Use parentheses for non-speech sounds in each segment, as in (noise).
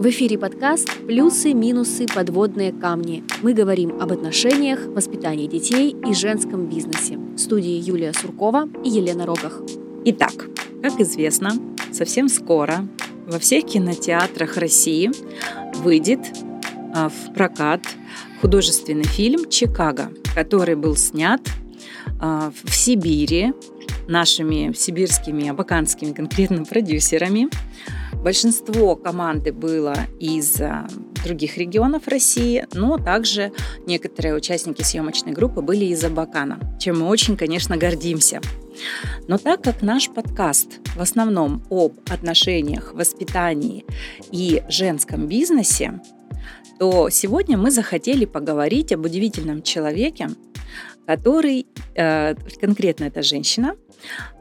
В эфире подкаст «Плюсы, минусы, подводные камни». Мы говорим об отношениях, воспитании детей и женском бизнесе. В студии Юлия Суркова и Елена Рогах. Итак, как известно, совсем скоро во всех кинотеатрах России выйдет а, в прокат художественный фильм «Чикаго», который был снят а, в Сибири нашими сибирскими, абаканскими конкретно продюсерами. Большинство команды было из а, других регионов России, но также некоторые участники съемочной группы были из Абакана, чем мы очень, конечно, гордимся. Но так как наш подкаст в основном об отношениях, воспитании и женском бизнесе, то сегодня мы захотели поговорить об удивительном человеке, который, э, конкретно эта женщина,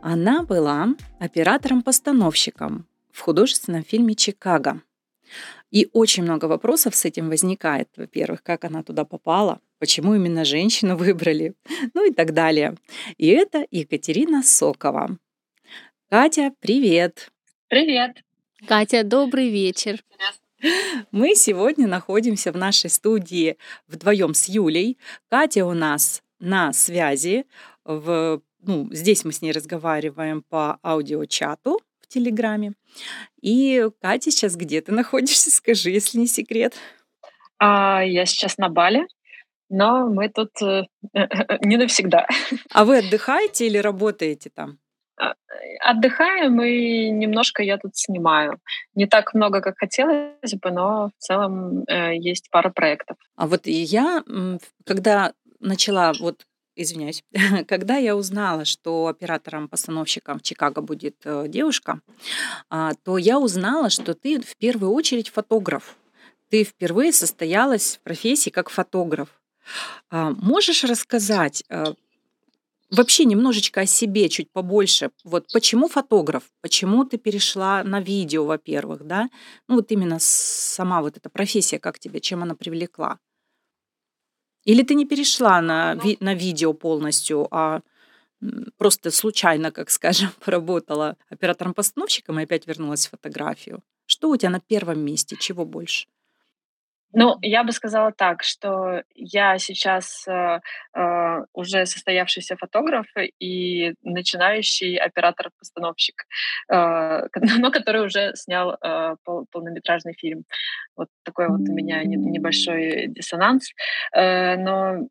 она была оператором-постановщиком в художественном фильме «Чикаго». И очень много вопросов с этим возникает. Во-первых, как она туда попала, почему именно женщину выбрали, (laughs) ну и так далее. И это Екатерина Сокова. Катя, привет! Привет! Катя, добрый вечер! Мы сегодня находимся в нашей студии вдвоем с Юлей. Катя у нас на связи. В, ну, здесь мы с ней разговариваем по аудиочату Телеграме. И Катя сейчас где ты находишься? (laughs) Скажи, если не секрет. А, я сейчас на Бали, но мы тут э, (laughs) не навсегда. (laughs) А вы отдыхаете или работаете там? А, отдыхаем и немножко я тут снимаю. Не так много, как хотелось бы, но в целом э, есть пара проектов. А вот я, когда начала вот извиняюсь, (laughs) когда я узнала, что оператором-постановщиком в Чикаго будет э, девушка, а, то я узнала, что ты в первую очередь фотограф. Ты впервые состоялась в профессии как фотограф. А, можешь рассказать э, вообще немножечко о себе, чуть побольше? Вот почему фотограф? Почему ты перешла на видео, во-первых, да? Ну вот именно сама вот эта профессия, как тебе, чем она привлекла? Или ты не перешла на, ви- на видео полностью, а просто случайно, как скажем, (laughs) поработала оператором-постановщиком и опять вернулась в фотографию? Что у тебя на первом месте? Чего больше? Ну, я бы сказала так, что я сейчас э, э, уже состоявшийся фотограф и начинающий оператор-постановщик, э, (laughs) но который уже снял э, пол, полнометражный фильм. Вот такой вот у меня небольшой диссонанс. Э, но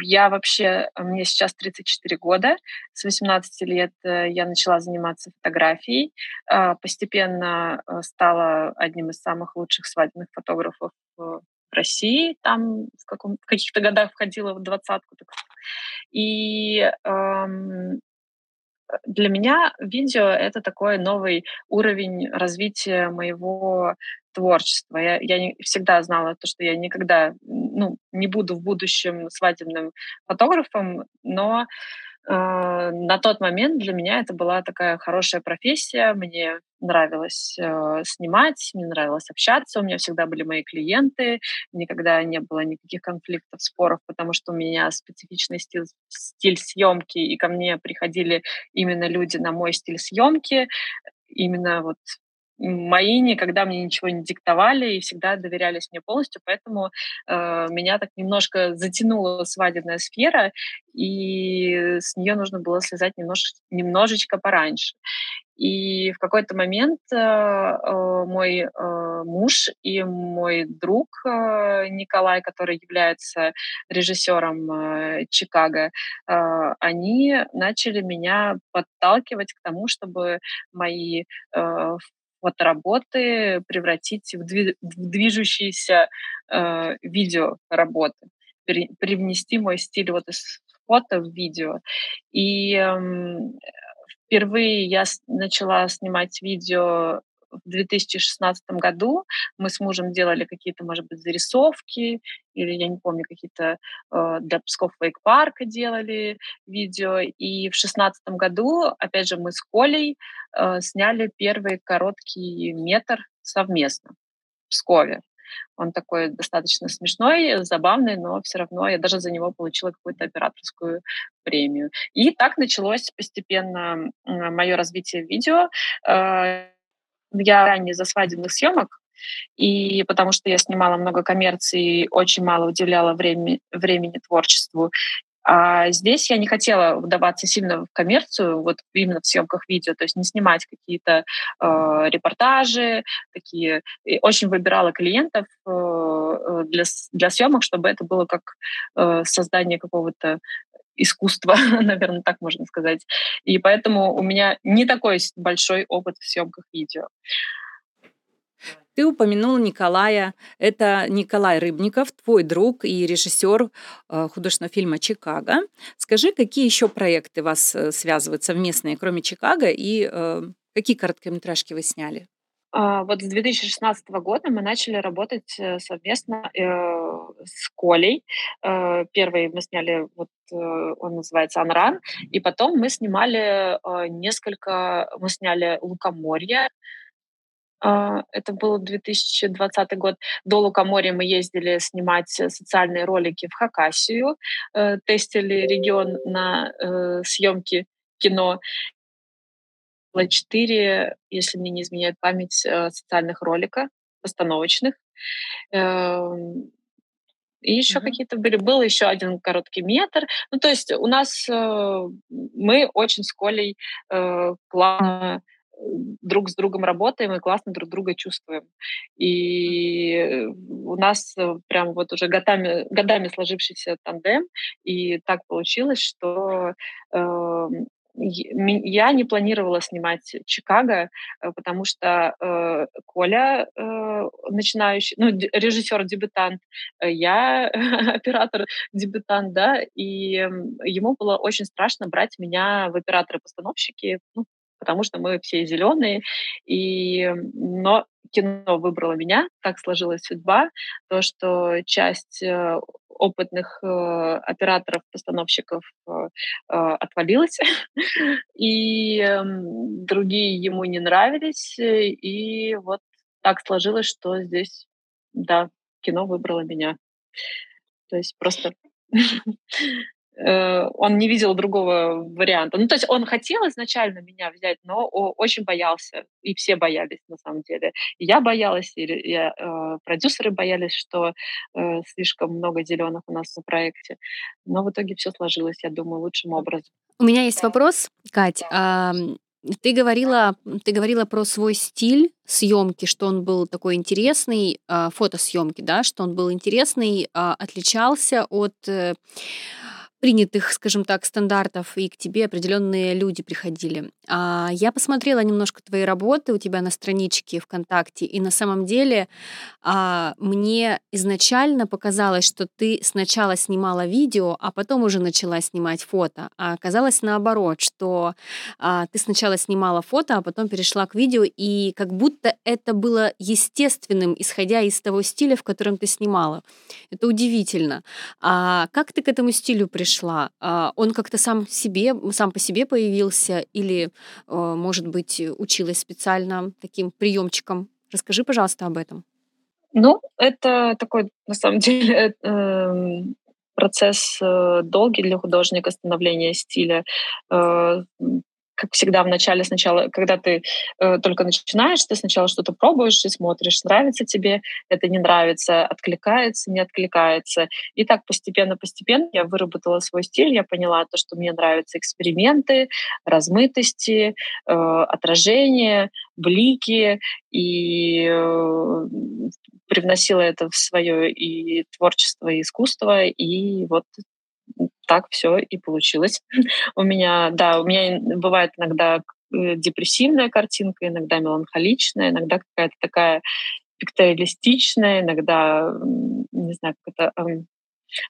я вообще, мне сейчас 34 года, с 18 лет э, я начала заниматься фотографией, а, постепенно э, стала одним из самых лучших свадебных фотографов в России, там в, каком, в каких-то годах входила в двадцатку. И эм, для меня видео — это такой новый уровень развития моего творчества. Я, я не, всегда знала то, что я никогда ну, не буду в будущем свадебным фотографом, но э, на тот момент для меня это была такая хорошая профессия. Мне нравилось э, снимать, мне нравилось общаться, у меня всегда были мои клиенты, никогда не было никаких конфликтов, споров, потому что у меня специфичный стиль, стиль съемки, и ко мне приходили именно люди на мой стиль съемки, именно вот мои никогда мне ничего не диктовали и всегда доверялись мне полностью, поэтому э, меня так немножко затянула свадебная сфера, и с нее нужно было слезать немнож, немножечко пораньше. И в какой-то момент э, э, мой э, муж и мой друг э, Николай, который является режиссером э, Чикаго, э, они начали меня подталкивать к тому, чтобы мои э, фотоработы превратить в, дви- в движущиеся э, видеоработы, при- привнести мой стиль вот из фото в видео. И э, впервые я начала снимать видео в 2016 году мы с мужем делали какие-то, может быть, зарисовки, или, я не помню, какие-то э, для Псков Вейк Парка делали видео. И в 2016 году, опять же, мы с Колей э, сняли первый короткий метр совместно в Пскове. Он такой достаточно смешной, забавный, но все равно я даже за него получила какую-то операторскую премию. И так началось постепенно мое развитие видео. Э, я ранее за свадебных съемок, и потому что я снимала много коммерции, очень мало уделяла времени, времени творчеству. А здесь я не хотела вдаваться сильно в коммерцию, вот именно в съемках видео, то есть не снимать какие-то э, репортажи, такие. И очень выбирала клиентов э, э для, для съемок, чтобы это было как э, создание какого-то искусства, (laughs) наверное, так можно сказать. И поэтому у меня не такой большой опыт в съемках видео. Ты упомянула Николая. Это Николай Рыбников, твой друг и режиссер э, художественного фильма «Чикаго». Скажи, какие еще проекты вас э, связывают совместные, кроме «Чикаго», и э, какие короткометражки вы сняли? А, вот с 2016 года мы начали работать совместно с Колей. Первый мы сняли, вот он называется «Анран», и потом мы снимали несколько, мы сняли «Лукоморье», а, это был 2020 год. До Лукоморья мы ездили снимать э, социальные ролики в Хакасию, э, тестили регион на э, съемки кино. Было четыре, если мне не изменяет память, социальных ролика постановочных. Эм, и еще mm-hmm. какие-то были. Был еще один короткий метр. Ну, то есть у нас мы очень с Колей классно друг с другом работаем и классно друг друга чувствуем. И у нас э, прям вот уже годами, годами сложившийся тандем, и так получилось, что э, я не планировала снимать Чикаго, э, потому что э, Коля э, начинающий, ну, режиссер-дебютант, э, я (laughs) оператор-дебютант, да, и ему было очень страшно брать меня в операторы-постановщики, ну, потому что мы все зеленые. И, но кино выбрало меня, так сложилась судьба, то, что часть э, опытных э, операторов, постановщиков э, э, отвалилась, (laughs) и э, другие ему не нравились, и вот так сложилось, что здесь, да, кино выбрало меня. То есть просто Э, (laughs) он не видел другого варианта. Ну, то есть он хотел изначально меня взять, но очень боялся, и все боялись на самом деле. И я боялась, и я, э, продюсеры боялись, что э, слишком много зеленых у нас на проекте. Но в итоге все сложилось, я думаю, лучшим образом. У меня есть вопрос, Кать. Ты говорила, ты говорила про свой стиль съемки, что он был такой интересный, а, фотосъемки, да, что он был интересный, а, отличался от принятых, скажем так, стандартов, и к тебе определенные люди приходили. А я посмотрела немножко твои работы у тебя на страничке ВКонтакте, и на самом деле а, мне изначально показалось, что ты сначала снимала видео, а потом уже начала снимать фото. А оказалось наоборот, что а, ты сначала снимала фото, а потом перешла к видео, и как будто это было естественным, исходя из того стиля, в котором ты снимала. Это удивительно. А как ты к этому стилю пришла? Пришла? А, он как-то сам себе, сам по себе появился или, а, может быть, училась специально таким приемчиком? Расскажи, пожалуйста, об этом. Ну, это такой, на самом (laughs) деле, эм, процесс э, долгий для художника становления стиля. Как всегда в начале сначала, когда ты э, только начинаешь, ты сначала что-то пробуешь и смотришь, нравится тебе, это не нравится, откликается, не откликается. И так постепенно-постепенно я выработала свой стиль, я поняла то, что мне нравятся эксперименты, размытости, э, отражения, блики, и э, привносила это в свое и творчество, и искусство, и вот так все и получилось. у меня, да, у меня бывает иногда э, депрессивная картинка, иногда меланхоличная, иногда какая-то такая пикториалистичная, иногда, не знаю, как это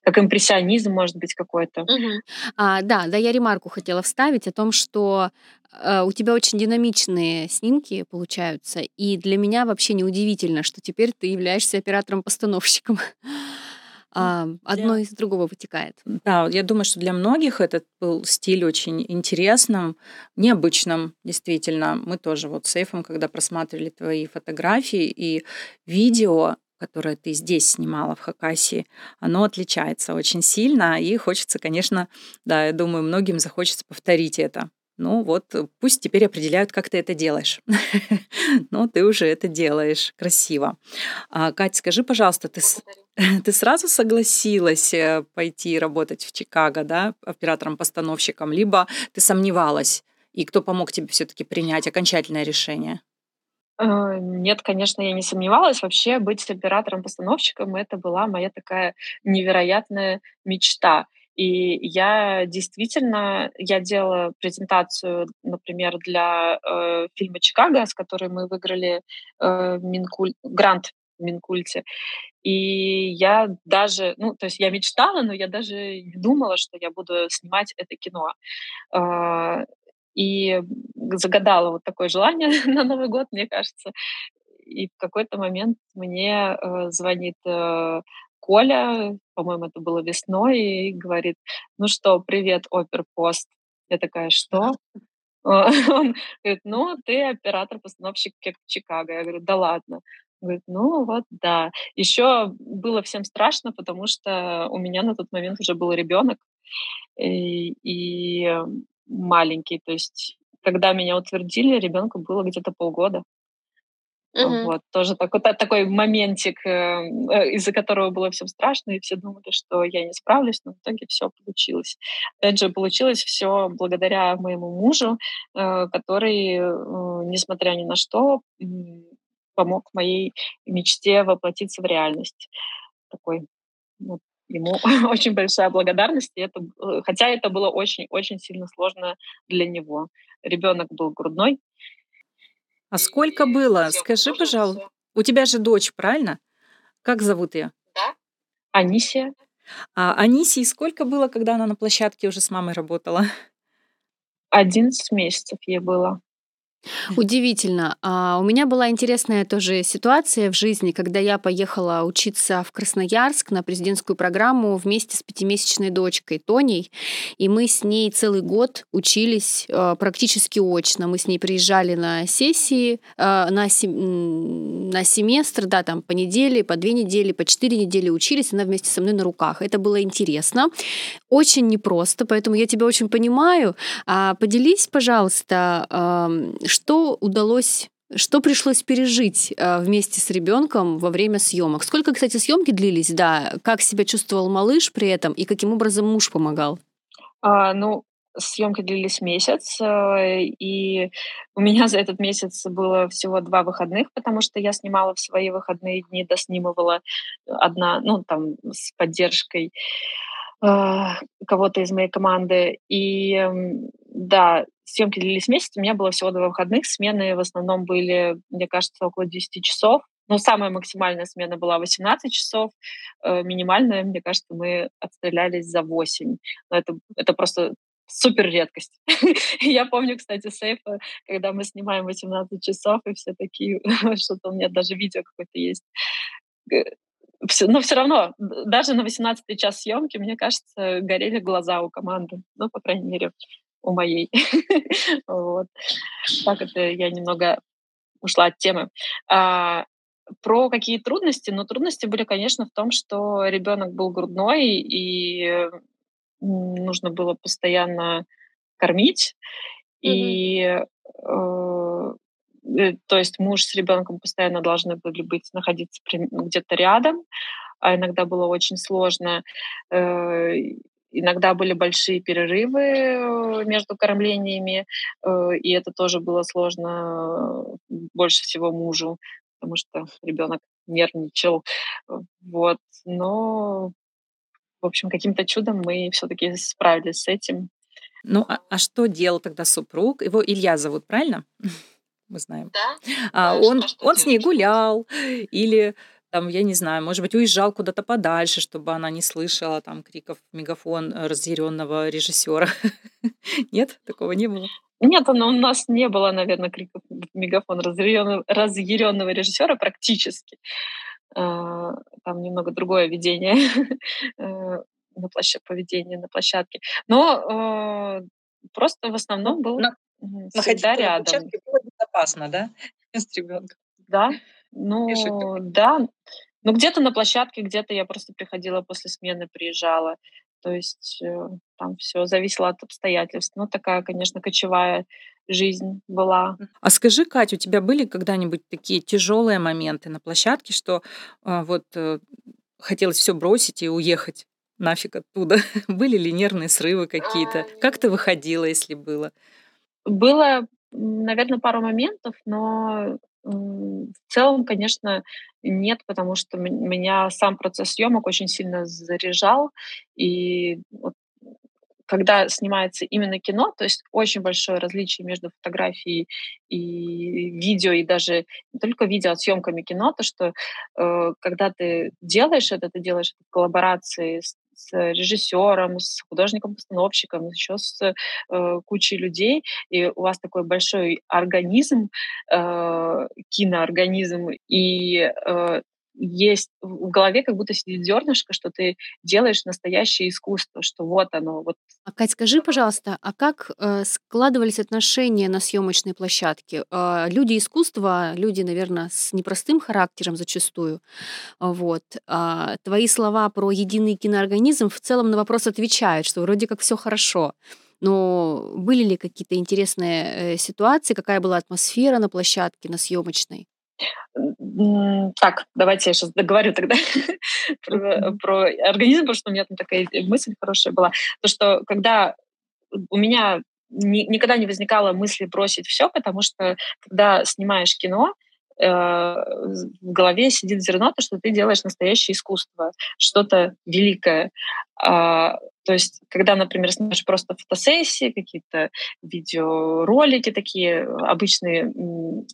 как импрессионизм, может быть, какой-то. Угу. А, да, да, я ремарку хотела вставить о том, что э, у тебя очень динамичные снимки получаются, и для меня вообще неудивительно, что теперь ты являешься оператором-постановщиком. А, одно из другого вытекает. Да, я думаю, что для многих этот был стиль очень интересным, необычным, действительно. Мы тоже вот с Эйфом, когда просматривали твои фотографии и видео, которое ты здесь снимала в Хакасии, оно отличается очень сильно, и хочется, конечно, да, я думаю, многим захочется повторить это. Ну вот, пусть теперь определяют, как ты это делаешь. (laughs) Но ты уже это делаешь красиво. А, Кать, скажи, пожалуйста, ты, (laughs) ты сразу согласилась э, пойти работать в Чикаго, да, оператором-постановщиком, либо ты сомневалась, и кто помог тебе все-таки принять окончательное решение? Э, нет, конечно, я не сомневалась. Вообще быть оператором-постановщиком- это была моя такая невероятная мечта. И я действительно, я делала презентацию, например, для э, фильма «Чикаго», с которой мы выиграли э, Минкуль... грант в Минкульте. И я даже, ну, то есть я мечтала, но я даже не думала, что я буду снимать это кино. Э, и загадала вот такое желание (laughs) на Новый год, мне кажется. И в какой-то момент мне э, звонит э, Коля, по-моему, это было весной, и говорит, ну что, привет, оперпост. Я такая, что? (laughs) Он говорит, ну, ты оператор-постановщик в Чикаго. Я говорю, да ладно. Он говорит, ну вот, да. Еще было всем страшно, потому что у меня на тот момент уже был ребенок. И, и маленький. То есть, когда меня утвердили, ребенку было где-то полгода. Мгм. Вот, тоже такой, такой моментик, э, э, из-за которого было всем страшно, и все думали, что я не справлюсь, но в итоге все получилось. Опять же, получилось все благодаря моему мужу, э, который, несмотря ни на что, помог моей мечте воплотиться в реальность. Такой вот Ему (laughs) очень большая благодарность. И это, э, хотя это было очень-очень сильно сложно для него. Ребенок был грудной. А сколько было? Скажи, пожалуйста. У тебя же дочь, правильно? Как зовут ее? Да. Анисия. А Анисии сколько было, когда она на площадке уже с мамой работала? 11 месяцев ей было. Удивительно. А, у меня была интересная тоже ситуация в жизни, когда я поехала учиться в Красноярск на президентскую программу вместе с пятимесячной дочкой Тоней, и мы с ней целый год учились а, практически очно. Мы с ней приезжали на сессии, а, на, сем... на семестр, да, там по неделе, по две недели, по четыре недели учились, она вместе со мной на руках. Это было интересно, очень непросто, поэтому я тебя очень понимаю. Поделись, пожалуйста, что удалось что пришлось пережить э, вместе с ребенком во время съемок? Сколько, кстати, съемки длились, да? Как себя чувствовал малыш при этом и каким образом муж помогал? А, ну, съемки длились месяц, э, и у меня за этот месяц было всего два выходных, потому что я снимала в свои выходные дни, доснимывала одна, ну, там, с поддержкой э, кого-то из моей команды. И да, съемки длились месяц, у меня было всего два выходных, смены в основном были, мне кажется, около 10 часов. Но самая максимальная смена была 18 часов, э, минимальная, мне кажется, мы отстрелялись за 8. Но это, это просто супер редкость. (laughs) Я помню, кстати, сейфа, когда мы снимаем 18 часов, и все такие, (laughs) что-то у меня даже видео какое-то есть. Но все равно, даже на 18 час съемки, мне кажется, горели глаза у команды. Ну, по крайней мере, у моей. (laughs) вот. Так это я немного ушла от темы. А, про какие трудности? Ну, трудности были, конечно, в том, что ребенок был грудной, и нужно было постоянно кормить. Mm-hmm. И э, э, то есть муж с ребенком постоянно должны были быть, находиться где-то рядом, а иногда было очень сложно. Э, Иногда были большие перерывы э, между кормлениями, э, и это тоже было сложно э, больше всего мужу, потому что ребенок нервничал. Вот. Но, в общем, каким-то чудом мы все-таки справились с этим. Ну, а, а что делал тогда супруг? Его Илья зовут, правильно? Мы знаем. Да. А, да, он что, он с ней гулял или там, я не знаю, может быть, уезжал куда-то подальше, чтобы она не слышала там криков мегафон э, разъяренного режиссера. (laughs) Нет, такого не было. Нет, у нас не было, наверное, криков мегафон разъяренного, режиссера практически. А, там немного другое ведение (laughs) э, на площадке, поведение на площадке. Но э, просто в основном был Но всегда рядом. На площадке было безопасно, да, (laughs) с ребенком? Да, ну, да. Ну, где-то на площадке, где-то я просто приходила после смены, приезжала. то есть э, там все зависело от обстоятельств. Ну, такая, конечно, кочевая жизнь была. А скажи, Катя, у тебя были когда-нибудь такие тяжелые моменты на площадке, что а, вот э, хотелось все бросить и уехать нафиг оттуда? (laughs) Были ли нервные срывы какие-то? Как ты выходила, если было? Было, наверное, пару моментов, но в целом, конечно, нет, потому что меня сам процесс съемок очень сильно заряжал. И вот когда снимается именно кино, то есть очень большое различие между фотографией и видео, и даже не только видео, а съемками кино, то что э, когда ты делаешь это, ты делаешь это в коллаборации с с режиссером, с художником-постановщиком, еще с э, кучей людей, и у вас такой большой организм, э, киноорганизм, и э, есть в голове как будто сидит зернышко, что ты делаешь настоящее искусство, что вот оно. Вот. А, Кать, скажи, пожалуйста, а как э, складывались отношения на съемочной площадке? Э, люди искусства, люди, наверное, с непростым характером зачастую. Вот. А твои слова про единый киноорганизм в целом на вопрос отвечают, что вроде как все хорошо. Но были ли какие-то интересные э, ситуации, какая была атмосфера на площадке, на съемочной? Так, давайте я сейчас договорю тогда (laughs) про, про организм, потому что у меня там такая мысль хорошая была. То, что когда у меня ни, никогда не возникало мысли бросить все, потому что когда снимаешь кино, в голове сидит зерно, то, что ты делаешь настоящее искусство, что-то великое. А, то есть, когда, например, снимаешь просто фотосессии, какие-то видеоролики такие обычные,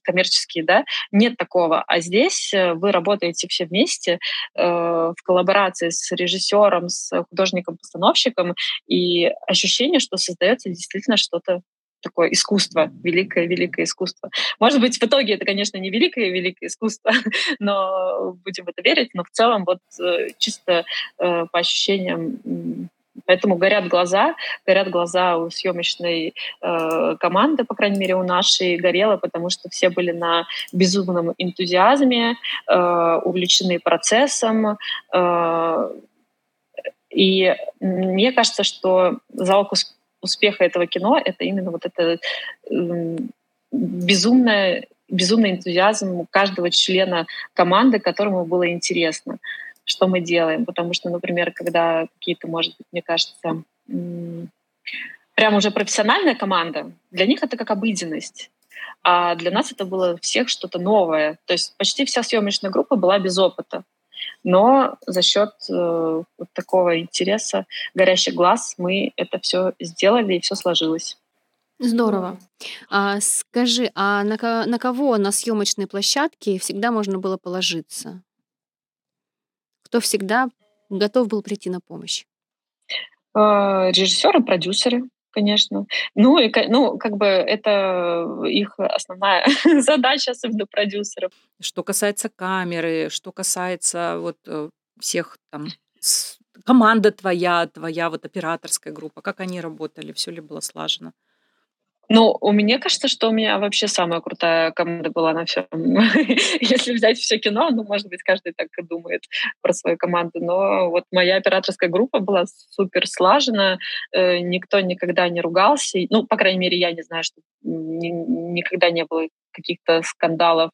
коммерческие, да, нет такого. А здесь э, вы работаете все вместе э, в коллаборации с режиссером, с художником-постановщиком, и ощущение, что создается действительно что-то такое искусство, великое-великое искусство. Может быть, в итоге это, конечно, не великое-великое искусство, (laughs) но будем в это верить, но в целом вот э, чисто э, по ощущениям Поэтому горят глаза, горят глаза у съемочной э, команды, по крайней мере, у нашей горело, потому что все были на безумном энтузиазме, э, увлечены процессом. Э, и мне кажется, что залог этого кино — это именно вот это э, безумное, безумный энтузиазм каждого члена команды, которому было интересно что мы делаем. Потому что, например, когда какие-то, может быть, мне кажется, прям уже профессиональная команда, для них это как обыденность. А для нас это было всех что-то новое. То есть почти вся съемочная группа была без опыта. Но за счет э, вот такого интереса, горящих глаз, мы это все сделали и все сложилось. Здорово. А скажи, а на, на кого на съемочной площадке всегда можно было положиться? кто всегда готов был прийти на помощь? А, режиссеры, продюсеры, конечно. Ну, и, ну, как бы это их основная (laughs) задача, особенно продюсеров. Что касается камеры, что касается вот э, всех там команда твоя, твоя вот операторская группа, как они работали, все ли было слажено? Ну, у меня кажется, что у меня вообще самая крутая команда была на всем. (laughs) Если взять все кино, ну, может быть, каждый так и думает про свою команду. Но вот моя операторская группа была супер слажена, э, никто никогда не ругался. Ну, по крайней мере, я не знаю, что никогда не было каких-то скандалов,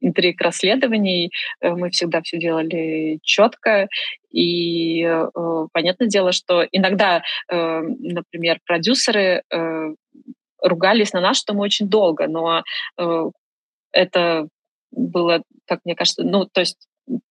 интриг, расследований. Э, мы всегда все делали четко. И э, понятное дело, что иногда, э, например, продюсеры э, ругались на нас, что мы очень долго, но э, это было, как мне кажется, ну, то есть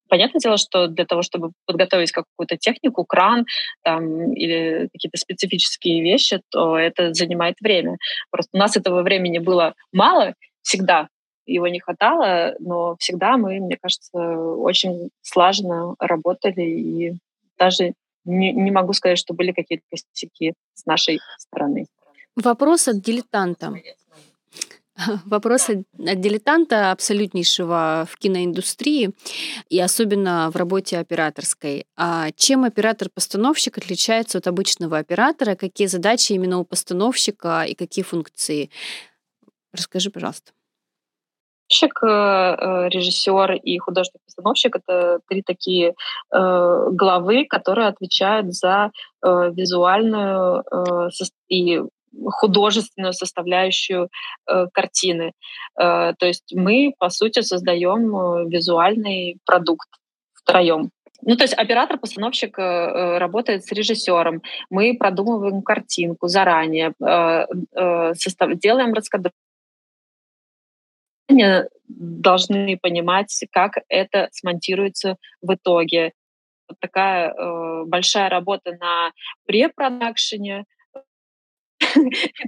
Понятное дело, что для того, чтобы подготовить какую-то технику, кран там, или какие-то специфические вещи, то это занимает время. Просто у нас этого времени было мало всегда, его не хватало, но всегда мы, мне кажется, очень слаженно работали, и даже не, не могу сказать, что были какие-то косяки с нашей стороны. Вопрос от дилетанта. (laughs) Вопрос от дилетанта абсолютнейшего в киноиндустрии и особенно в работе операторской. А чем оператор-постановщик отличается от обычного оператора? Какие задачи именно у постановщика и какие функции? Расскажи, пожалуйста. режиссер и художник-постановщик — это три такие э, главы, которые отвечают за э, визуальную э, и художественную составляющую э, картины. Э, то есть мы, по сути, создаем э, визуальный продукт втроем. Ну, то есть оператор-постановщик э, э, работает с режиссером. Мы продумываем картинку заранее, состав, делаем раскадровку должны понимать, как это смонтируется в итоге. Вот такая э, большая работа на препродакшене,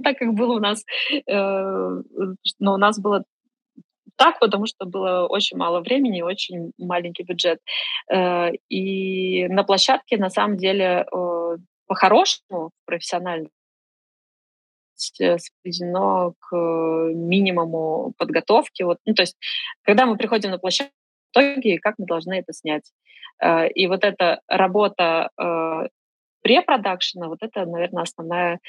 так как было у нас, э, но у нас было так, потому что было очень мало времени очень маленький бюджет. Э, и на площадке, на самом деле, э, по-хорошему, профессионально, сведено к минимуму подготовки. Вот, ну, то есть, когда мы приходим на площадку, в итоге, как мы должны это снять. И вот эта работа препродакшена, вот это, наверное, основная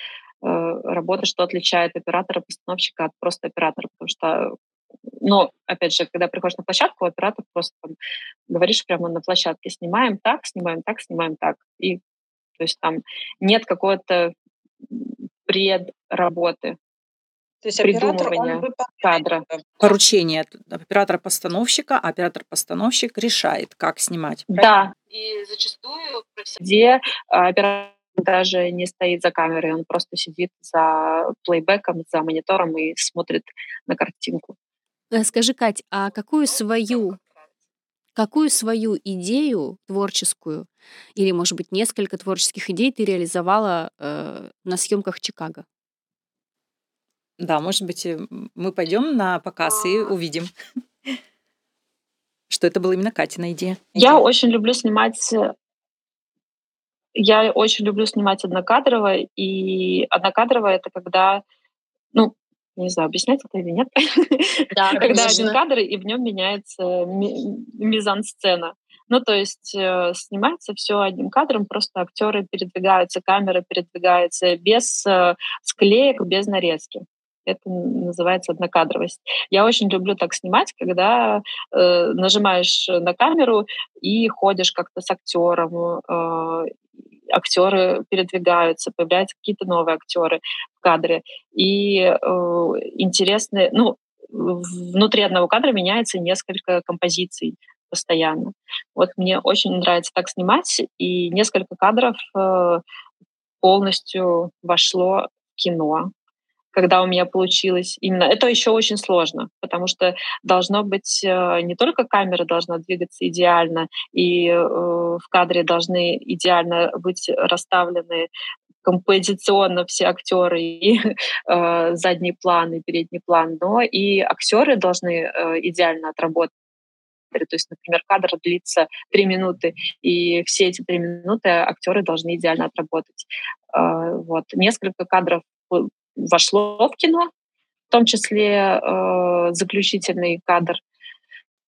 Э, работа, что отличает оператора-постановщика от просто оператора, потому что но, опять же, когда приходишь на площадку, оператор просто там, говоришь прямо на площадке, снимаем так, снимаем так, снимаем так. И то есть там нет какой-то предработы. То есть придумывания кадра. Поручение оператора-постановщика, а оператор-постановщик решает, как снимать. Да, и зачастую где оператор даже не стоит за камерой, он просто сидит за плейбеком, за монитором и смотрит на картинку. Э, скажи, Кать, а какую свою, какую свою идею творческую, или, может быть, несколько творческих идей ты реализовала э, на съемках Чикаго? Да, может быть, э, мы пойдем на показ и увидим, (laughs) что это была именно Катина идея. Я очень люблю снимать я очень люблю снимать однокадрово, и однокадрово — это когда, ну, не знаю, объяснять это или нет. (laughs) Да, когда один кадр, и в нем меняется мизансцена. Ну, то есть э, снимается все одним кадром, просто актеры передвигаются, камера передвигается без э, склеек, без нарезки. Это называется однокадровость. Я очень люблю так снимать, когда э, нажимаешь на камеру и ходишь как-то с актером, э, актеры передвигаются, появляются какие-то новые актеры в кадре. И э, интересные, ну, внутри одного кадра меняется несколько композиций постоянно. Вот мне очень нравится так снимать, и несколько кадров э, полностью вошло в кино когда у меня получилось именно. Это еще очень сложно, потому что должно быть э, не только камера должна двигаться идеально, и э, в кадре должны идеально быть расставлены композиционно все актеры и (laughs) э, задний план и передний план, но и актеры должны э, идеально отработать. То есть, например, кадр длится три минуты, и все эти три минуты актеры должны идеально отработать. Э, вот. Несколько кадров вошло в кино, в том числе э, заключительный кадр.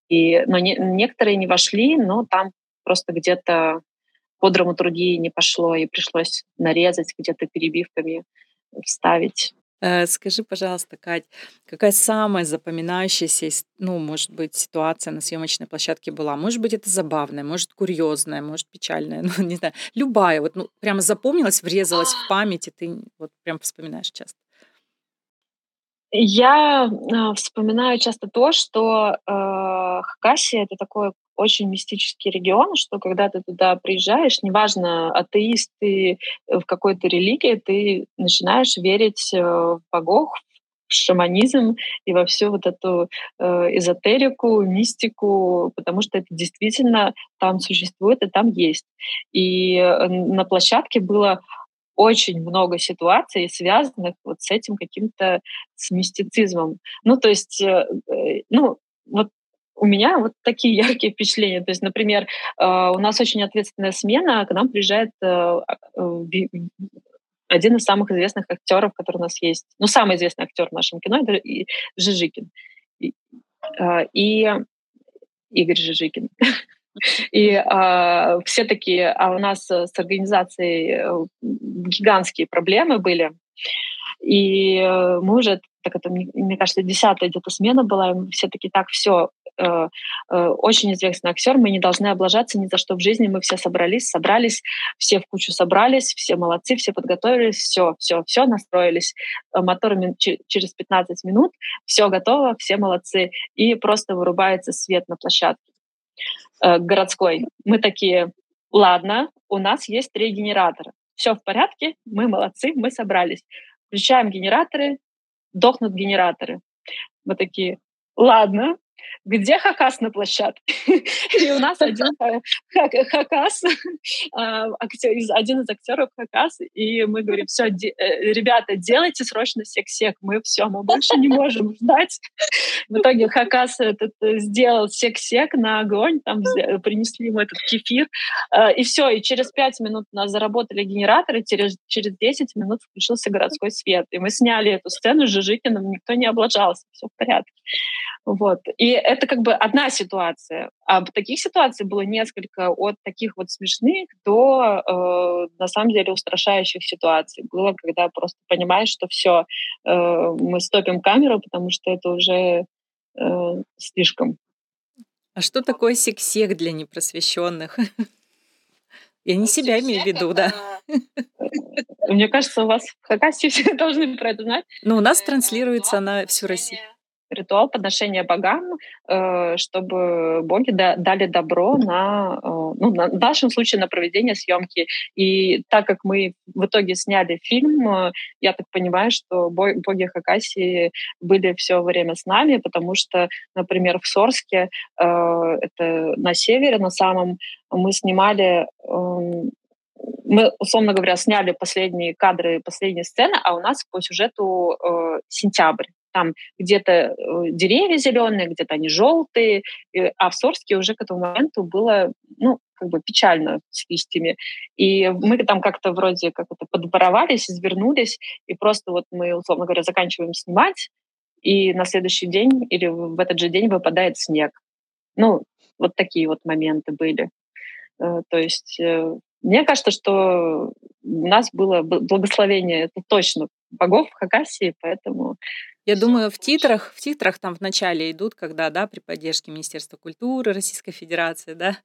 И, но не, некоторые не вошли, но там просто где-то по драматургии не пошло, и пришлось нарезать где-то перебивками, вставить. Э, скажи, пожалуйста, Кать, какая самая запоминающаяся, ну, может быть, ситуация на съемочной площадке была? Может быть, это забавная, может, курьезная, может, печальная, (laughs) ну, не знаю, любая, вот, ну, прямо запомнилась, врезалась в память, и ты вот прям вспоминаешь часто. Я э, вспоминаю часто то, что э, Хакасия это такой очень мистический регион, что когда ты туда приезжаешь, неважно, атеист ты в какой-то религии, ты начинаешь верить э, в богов, в шаманизм и во всю вот эту э, эзотерику, мистику, потому что это действительно там существует и там есть. И э, на площадке было очень много ситуаций, связанных вот с этим каким-то с мистицизмом. Ну, то есть, э, ну, вот у меня вот такие яркие впечатления. То есть, например, э, у нас очень ответственная смена, к нам приезжает э, а, один из самых известных актеров, который у нас есть. Ну, самый известный актер в нашем кино это Жижикин. И, и Игорь Жижикин. (laughs) И а, все такие, а у нас с организацией гигантские проблемы были. И э, мы уже, так это, мне кажется, десятая где-то смена была, и мы все таки так, все, э, очень известный актер, мы не должны облажаться ни за что в жизни, мы все собрались, собрались, все в кучу собрались, все молодцы, все подготовились, все, все, все настроились моторами через 15 минут, все готово, все молодцы, и просто вырубается свет на площадке городской. Мы такие, ладно, у нас есть три генератора. Все в порядке, мы молодцы, мы собрались. Включаем генераторы, дохнут генераторы. Мы такие, ладно, где Хакас на площадке? (laughs) И у нас один Хакас, (laughs) а, один из актеров Хакас, и мы говорим, все, э, ребята, делайте срочно сек-сек, мы все, мы больше не можем ждать. В итоге Хакас этот э, сделал сек-сек на огонь, там принесли ему этот кефир, э, и все, и через пять минут у нас заработали генераторы, через, через 10 минут включился городской свет, и мы сняли эту сцену с Жижикиным, никто не облажался, все в порядке. Вот. И это как бы одна ситуация. А таких ситуаций было несколько, от таких вот смешных до, э, на самом деле, устрашающих ситуаций. Было, когда просто понимаешь, что все, э, мы стопим камеру, потому что это уже э, слишком. А что такое сексек для непросвещенных? (laughs) Я не себя имею в виду, да. Мне кажется, у вас в Хакасии (laughs) все должны про это знать. Ну, у нас транслируется на всю Россию ритуал подношения богам, э, чтобы боги дали добро на, э, ну, на, в нашем случае, на проведение съемки. И так как мы в итоге сняли фильм, э, я так понимаю, что боги Хакасии были все время с нами, потому что, например, в Сорске, это на севере, на самом, мы снимали эм, мы, условно говоря, сняли последние кадры, последние сцены, а у нас по сюжету э, сентябрь там где-то э, деревья зеленые, где-то они желтые, а в Сорске уже к этому моменту было, ну, как бы печально с листьями. И мы там как-то вроде как это подворовались, извернулись, и просто вот мы, условно говоря, заканчиваем снимать, и на следующий день или в этот же день выпадает снег. Ну, вот такие вот моменты были. Э, то есть э, мне кажется, что у нас было благословение, это точно, богов в Хакасии, поэтому я думаю, в титрах, в титрах там в начале идут, когда, да, при поддержке Министерства культуры Российской Федерации, да,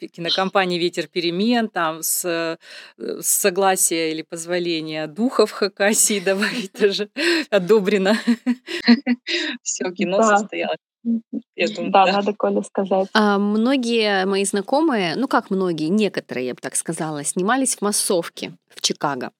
(laughs) кинокомпании «Ветер перемен», там с, э, с согласия или позволения духов Хакасии, (laughs) давай, это же одобрено. (laughs) Все, кино состоялось. Я думаю, да, да, надо Коле сказать. А, многие мои знакомые, ну как многие, некоторые, я бы так сказала, снимались в массовке в Чикаго.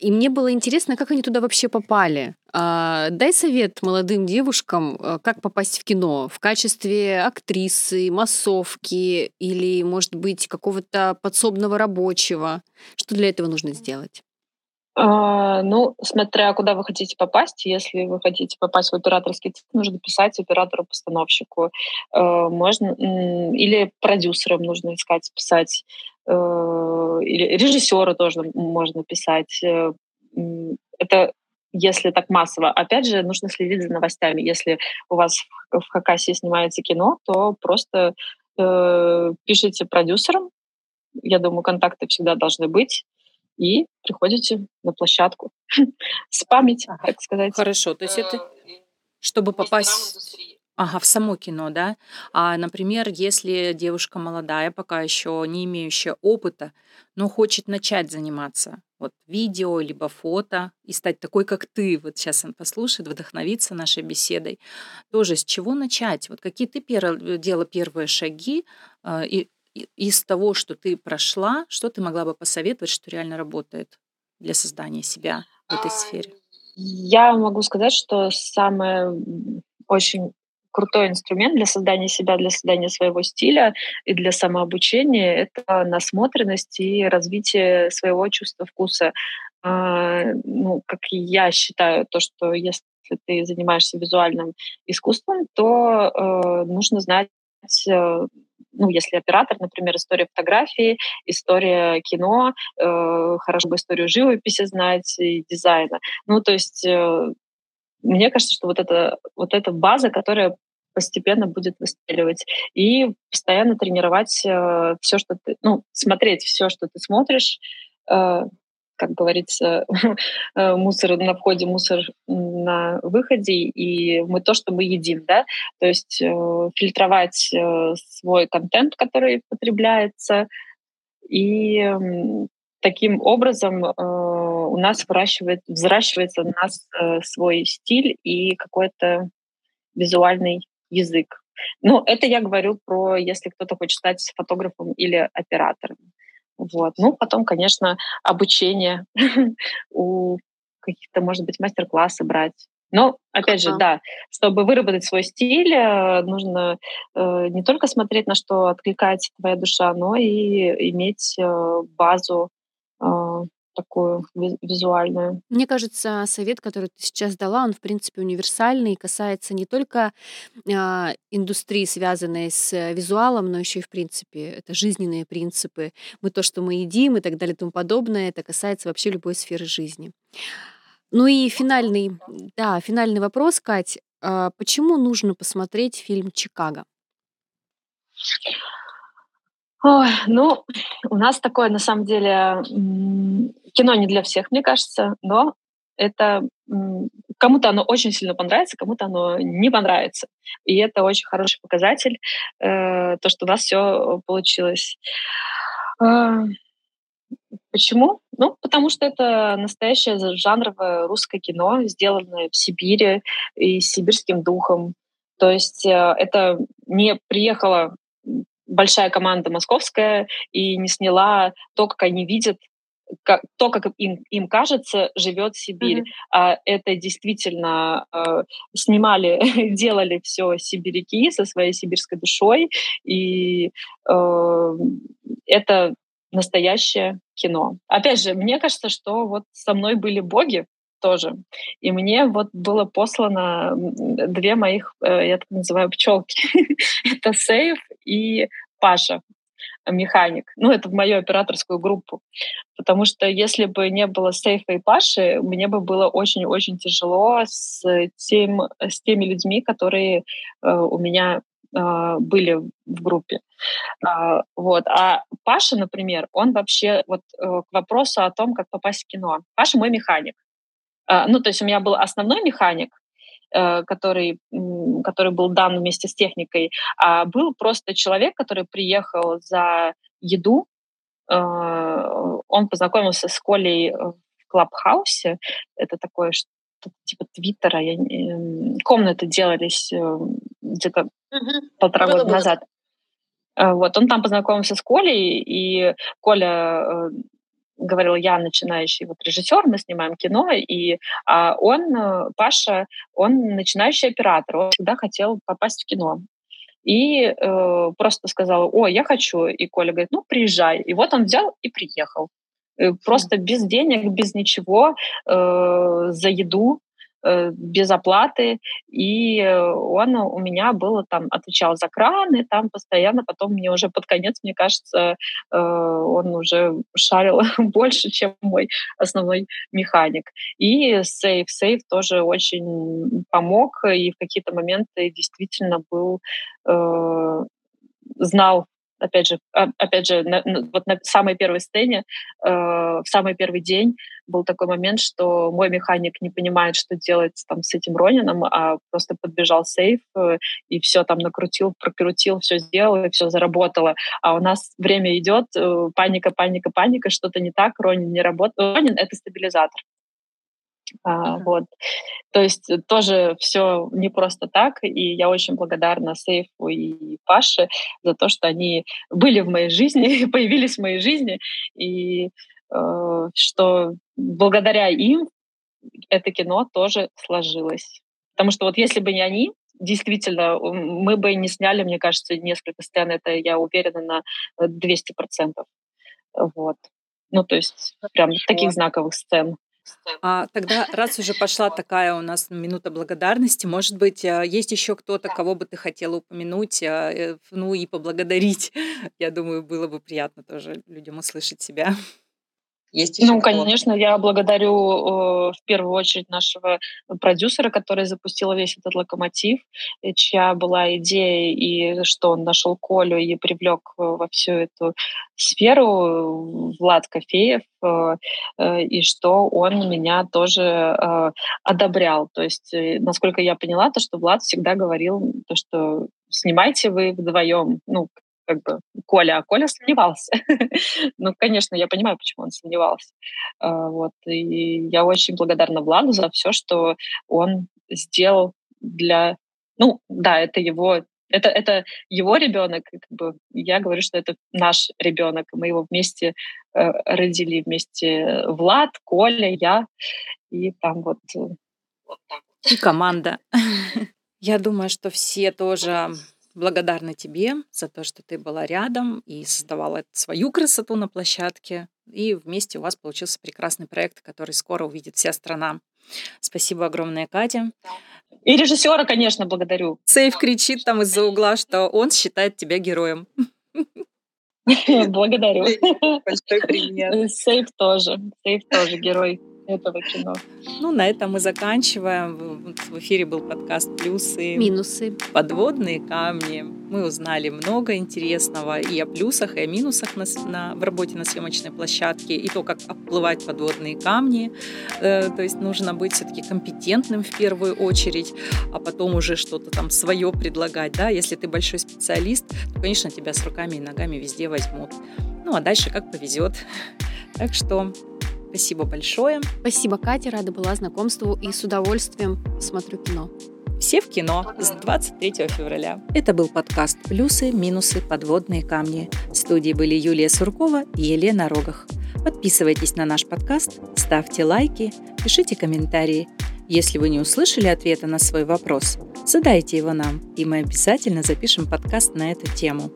И мне было интересно, как они туда вообще попали. А, дай совет молодым девушкам, э, как попасть в кино в качестве актрисы, массовки или, может быть, какого-то подсобного рабочего. Что для этого нужно сделать? А, ну, смотря куда вы хотите попасть, если вы хотите попасть в операторский цех, нужно писать оператору-постановщику. Э, можно или продюсерам нужно искать, писать э, или режиссера тоже можно писать. Э, это если так массово. Опять же, нужно следить за новостями. Если у вас в Хакасии снимается кино, то просто пишите продюсерам. Я думаю, контакты всегда должны быть. И приходите на площадку. (laughs) Спамить, так сказать. Хорошо. То есть это чтобы попасть Ага, в само кино, да. А, например, если девушка молодая, пока еще не имеющая опыта, но хочет начать заниматься вот видео либо фото и стать такой, как ты, вот сейчас он послушает, вдохновиться нашей беседой, тоже с чего начать? Вот какие ты пер... делала первые шаги э, и из того, что ты прошла, что ты могла бы посоветовать, что реально работает для создания себя в этой сфере? Я могу сказать, что самое очень крутой инструмент для создания себя, для создания своего стиля и для самообучения — это насмотренность и развитие своего чувства вкуса. А, ну, как я считаю, то, что если ты занимаешься визуальным искусством, то э, нужно знать ну, если оператор, например, история фотографии, история кино, э, хорошо бы историю живописи знать и дизайна. Ну, то есть э, мне кажется, что вот это, вот эта база, которая постепенно будет выстреливать. И постоянно тренировать э, все, что ты, ну, смотреть все, что ты смотришь, э, как говорится, (laughs) э, мусор на входе, мусор на выходе, и мы то, что мы едим, да, то есть э, фильтровать э, свой контент, который потребляется, и таким образом у нас выращивает, взращивается у нас свой стиль и какой-то визуальный язык. Ну, это я говорю про, если кто-то хочет стать фотографом или оператором. Вот. Ну, потом, конечно, обучение (laughs) у каких-то, может быть, мастер-классы брать. Но, опять же, да, чтобы выработать свой стиль, э, нужно э, не только смотреть, на что откликается твоя душа, но и иметь э, базу такую визуальную. Мне кажется, совет, который ты сейчас дала, он, в принципе, универсальный и касается не только а, индустрии, связанной с визуалом, но еще и, в принципе, это жизненные принципы. Мы то, что мы едим и так далее и тому подобное, это касается вообще любой сферы жизни. Ну и финальный, да, финальный вопрос, Кать. А почему нужно посмотреть фильм «Чикаго»? Ой, ну, у нас такое, на самом деле, кино не для всех, мне кажется, но это кому-то оно очень сильно понравится, кому-то оно не понравится. И это очень хороший показатель, э, то, что у нас все получилось. Э, почему? Ну, потому что это настоящее жанровое русское кино, сделанное в Сибири и с сибирским духом. То есть э, это не приехало большая команда московская и не сняла то, как они видят, как, то, как им, им кажется, живет Сибирь. Mm-hmm. А это действительно э, снимали, (laughs) делали все сибиряки со своей сибирской душой, и э, это настоящее кино. Опять же, мне кажется, что вот со мной были боги, тоже. И мне вот было послано две моих, э, я так называю, пчелки. (laughs) это Сейф и Паша, механик. Ну, это в мою операторскую группу. Потому что если бы не было Сейфа и Паши, мне бы было очень-очень тяжело с, тем, с теми людьми, которые э, у меня э, были в группе. А, вот. А Паша, например, он вообще вот э, к вопросу о том, как попасть в кино. Паша мой механик. А, ну, то есть у меня был основной механик, э, который, который был дан вместе с техникой, а был просто человек, который приехал за еду. Э, он познакомился с Колей в Клабхаусе. Это такое что-то типа Твиттера. Я, комнаты делались э, где-то угу. полтора было, года назад. Вот, он там познакомился с Колей, и Коля говорил, я начинающий вот режиссер, мы снимаем кино, и а он, э, Паша, он начинающий оператор, он всегда хотел попасть в кино. И э, просто сказал, о, я хочу. И Коля говорит, ну, приезжай. И вот он взял и приехал. Э, просто без денег, без ничего, э, за еду без оплаты, и он у меня был там, отвечал за краны, там постоянно, потом мне уже под конец, мне кажется, э, он уже шарил (laughs) больше, чем мой основной механик. И сейф, сейф тоже очень помог, и в какие-то моменты действительно был, э, знал опять же, а, опять же, на, вот на самой первой сцене, э, в самый первый день был такой момент, что мой механик не понимает, что делать там с этим Ронином, а просто подбежал сейф э, и все там накрутил, прокрутил, все сделал, и все заработало. А у нас время идет, э, паника, паника, паника, что-то не так, Ронин не работает. Ронин — это стабилизатор. А, вот. То есть э, тоже все не просто так, и я очень благодарна Сейфу и Паше за то, что они были в моей жизни, (laughs) появились в моей жизни, и э, что благодаря им это кино тоже сложилось. Потому что вот если бы не они, действительно, мы бы не сняли, мне кажется, несколько сцен, это я уверена на 200%. Вот. Ну, то есть прям таких знаковых сцен. А тогда, раз уже пошла такая у нас минута благодарности, может быть, а, есть еще кто-то, кого бы ты хотела упомянуть, а, э, ну и поблагодарить. (laughs) Я думаю, было бы приятно тоже людям услышать себя. Есть еще ну, конечно, я благодарю э, в первую очередь нашего продюсера, который запустил весь этот локомотив, чья была идея, и что он нашел Колю и привлек э, во всю эту сферу Влад Кофеев, э, э, и что он меня тоже э, одобрял. То есть, э, насколько я поняла, то, что Влад всегда говорил, то, что снимайте вы вдвоем, ну, как бы Коля, а Коля сомневался. (laughs) ну, конечно, я понимаю, почему он сомневался. А, вот. И я очень благодарна Владу за все, что он сделал для... Ну, да, это его это, это его ребенок, как бы я говорю, что это наш ребенок, мы его вместе э, родили, вместе Влад, Коля, я, и там вот, э, вот. И команда. (laughs) Я думаю, что все тоже благодарна тебе за то, что ты была рядом и создавала свою красоту на площадке. И вместе у вас получился прекрасный проект, который скоро увидит вся страна. Спасибо огромное, Катя. И режиссера, конечно, благодарю. Сейф кричит там из-за угла, что он считает тебя героем. (laughs) Благодарю. Большой привет. Сейф тоже. Сейф тоже герой этого кино. Ну, на этом мы заканчиваем. В эфире был подкаст «Плюсы». Минусы. Подводные камни. Мы узнали много интересного и о плюсах, и о минусах на, на, в работе на съемочной площадке, и то, как оплывать подводные камни. Э, то есть нужно быть все-таки компетентным в первую очередь, а потом уже что-то там свое предлагать. Да? Если ты большой специалист, то, конечно, тебя с руками и ногами везде возьмут. Ну, а дальше как повезет. Так что Спасибо большое. Спасибо, Катя. Рада была знакомству и с удовольствием смотрю кино. Все в кино с 23 февраля. Это был подкаст «Плюсы, минусы, подводные камни». В студии были Юлия Суркова и Елена Рогах. Подписывайтесь на наш подкаст, ставьте лайки, пишите комментарии. Если вы не услышали ответа на свой вопрос, задайте его нам, и мы обязательно запишем подкаст на эту тему.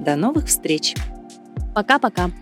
До новых встреч! Пока-пока!